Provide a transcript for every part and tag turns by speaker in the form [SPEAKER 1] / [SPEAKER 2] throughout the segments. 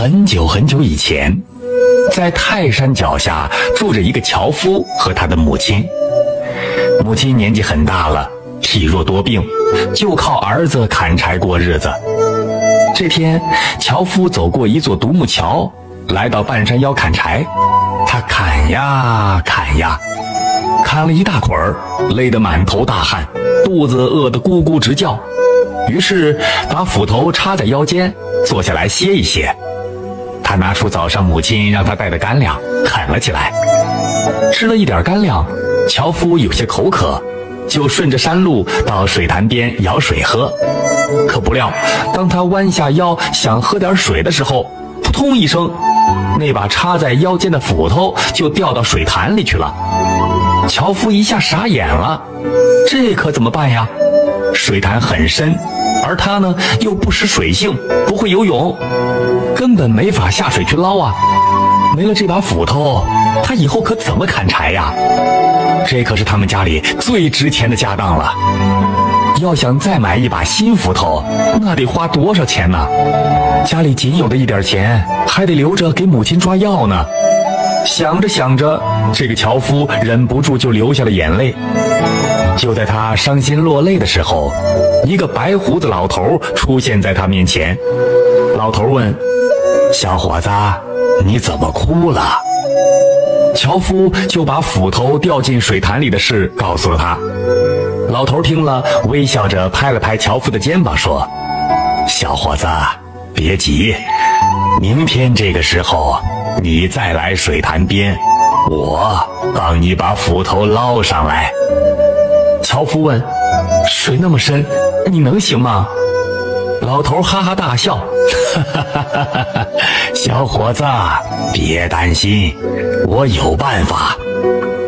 [SPEAKER 1] 很久很久以前，在泰山脚下住着一个樵夫和他的母亲。母亲年纪很大了，体弱多病，就靠儿子砍柴过日子。这天，樵夫走过一座独木桥，来到半山腰砍柴。他砍呀砍呀，砍了一大捆儿，累得满头大汗，肚子饿得咕咕直叫。于是把斧头插在腰间，坐下来歇一歇。他拿出早上母亲让他带的干粮，啃了起来。吃了一点干粮，樵夫有些口渴，就顺着山路到水潭边舀水喝。可不料，当他弯下腰想喝点水的时候，扑通一声，那把插在腰间的斧头就掉到水潭里去了。樵夫一下傻眼了，这可怎么办呀？水潭很深，而他呢又不识水性，不会游泳。根本没法下水去捞啊！没了这把斧头，他以后可怎么砍柴呀？这可是他们家里最值钱的家当了。要想再买一把新斧头，那得花多少钱呢？家里仅有的一点钱，还得留着给母亲抓药呢。想着想着，这个樵夫忍不住就流下了眼泪。就在他伤心落泪的时候，一个白胡子老头出现在他面前。老头问。小伙子，你怎么哭了？樵夫就把斧头掉进水潭里的事告诉了他。老头听了，微笑着拍了拍樵夫的肩膀，说：“小伙子，别急，明天这个时候你再来水潭边，我帮你把斧头捞上来。”樵夫问：“水那么深，你能行吗？”老头哈哈大笑，哈哈哈哈哈哈！小伙子，别担心，我有办法。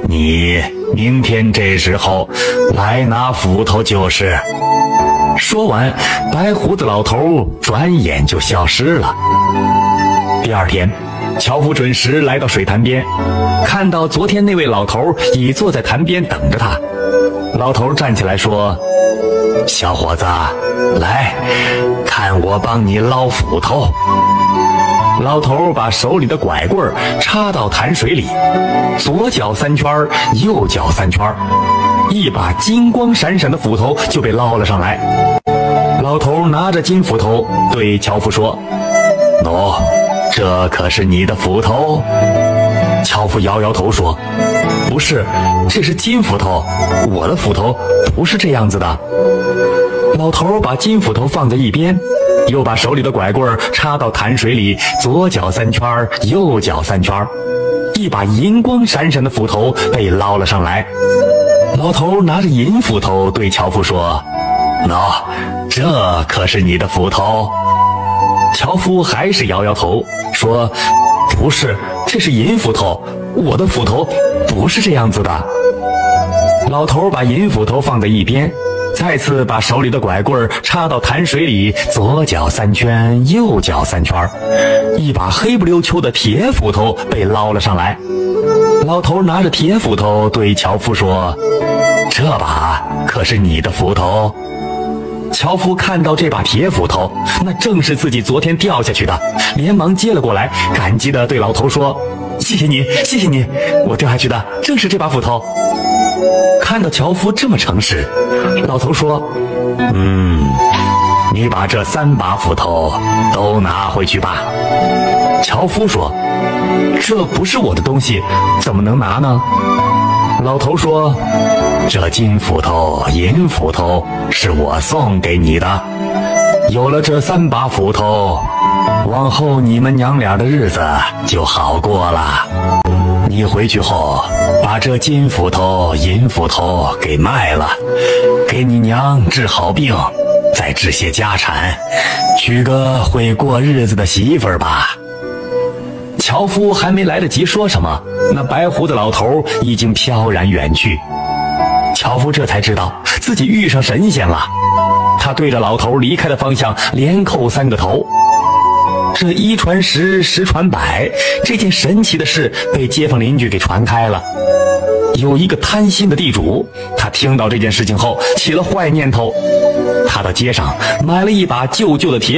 [SPEAKER 1] 你明天这时候来拿斧头就是。说完，白胡子老头转眼就消失了。第二天，樵夫准时来到水潭边，看到昨天那位老头已坐在潭边等着他。老头站起来说。小伙子，来看我帮你捞斧头。老头把手里的拐棍插到潭水里，左脚三圈，右脚三圈，一把金光闪闪的斧头就被捞了上来。老头拿着金斧头对樵夫说：“喏，这可是你的斧头。”樵夫摇摇头说：“不是，这是金斧头，我的斧头不是这样子的。”老头把金斧头放在一边，又把手里的拐棍插到潭水里，左搅三圈，右搅三圈，一把银光闪闪的斧头被捞了上来。老头拿着银斧头对樵夫说：“喏，这可是你的斧头。”樵夫还是摇摇头说：“不是。”这是银斧头，我的斧头不是这样子的。老头把银斧头放在一边，再次把手里的拐棍插到潭水里，左搅三圈，右搅三圈，一把黑不溜秋的铁斧头被捞了上来。老头拿着铁斧头对樵夫说：“这把可是你的斧头。”樵夫看到这把铁斧头，那正是自己昨天掉下去的，连忙接了过来，感激地对老头说：“谢谢你，谢谢你，我掉下去的正是这把斧头。”看到樵夫这么诚实，老头说：“嗯，你把这三把斧头都拿回去吧。”樵夫说：“这不是我的东西，怎么能拿呢？”老头说。这金斧头、银斧头是我送给你的。有了这三把斧头，往后你们娘俩的日子就好过了。你回去后，把这金斧头、银斧头给卖了，给你娘治好病，再置些家产，娶个会过日子的媳妇儿吧。樵夫还没来得及说什么，那白胡子老头已经飘然远去。樵夫这才知道自己遇上神仙了，他对着老头离开的方向连叩三个头。这一传十，十传百，这件神奇的事被街坊邻居给传开了。有一个贪心的地主，他听到这件事情后起了坏念头，他到街上买了一把旧旧的铁。